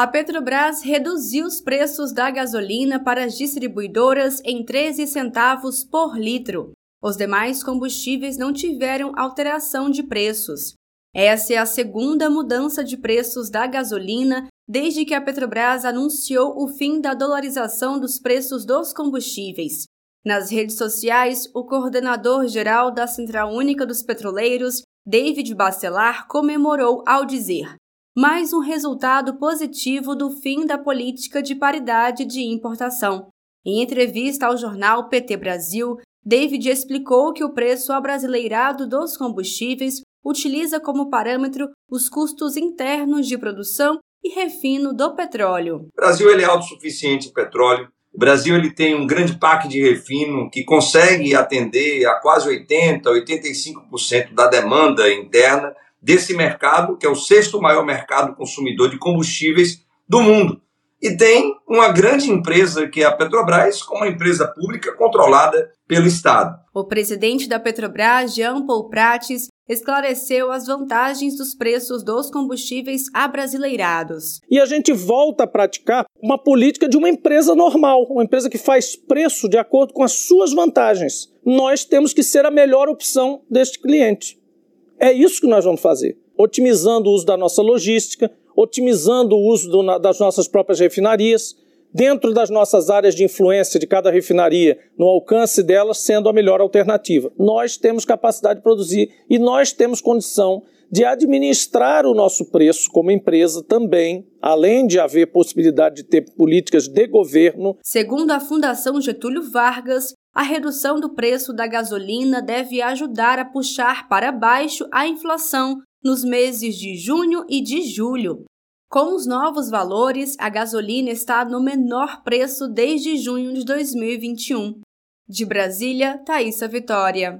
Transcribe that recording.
A Petrobras reduziu os preços da gasolina para as distribuidoras em 13 centavos por litro. Os demais combustíveis não tiveram alteração de preços. Essa é a segunda mudança de preços da gasolina desde que a Petrobras anunciou o fim da dolarização dos preços dos combustíveis. Nas redes sociais, o coordenador geral da Central Única dos Petroleiros, David Bacelar, comemorou ao dizer: mais um resultado positivo do fim da política de paridade de importação. Em entrevista ao jornal PT Brasil, David explicou que o preço abrasileirado dos combustíveis utiliza como parâmetro os custos internos de produção e refino do petróleo. O Brasil ele é autossuficiente em petróleo. O Brasil ele tem um grande parque de refino que consegue atender a quase 80, 85% da demanda interna desse mercado, que é o sexto maior mercado consumidor de combustíveis do mundo. E tem uma grande empresa, que é a Petrobras, como uma empresa pública controlada pelo Estado. O presidente da Petrobras, Jean Paul Prates, esclareceu as vantagens dos preços dos combustíveis abrasileirados. E a gente volta a praticar uma política de uma empresa normal, uma empresa que faz preço de acordo com as suas vantagens. Nós temos que ser a melhor opção deste cliente. É isso que nós vamos fazer, otimizando o uso da nossa logística, otimizando o uso do, das nossas próprias refinarias, dentro das nossas áreas de influência de cada refinaria, no alcance delas, sendo a melhor alternativa. Nós temos capacidade de produzir e nós temos condição de administrar o nosso preço como empresa também, além de haver possibilidade de ter políticas de governo. Segundo a Fundação Getúlio Vargas, a redução do preço da gasolina deve ajudar a puxar para baixo a inflação nos meses de junho e de julho. Com os novos valores, a gasolina está no menor preço desde junho de 2021. De Brasília, Thaisa Vitória.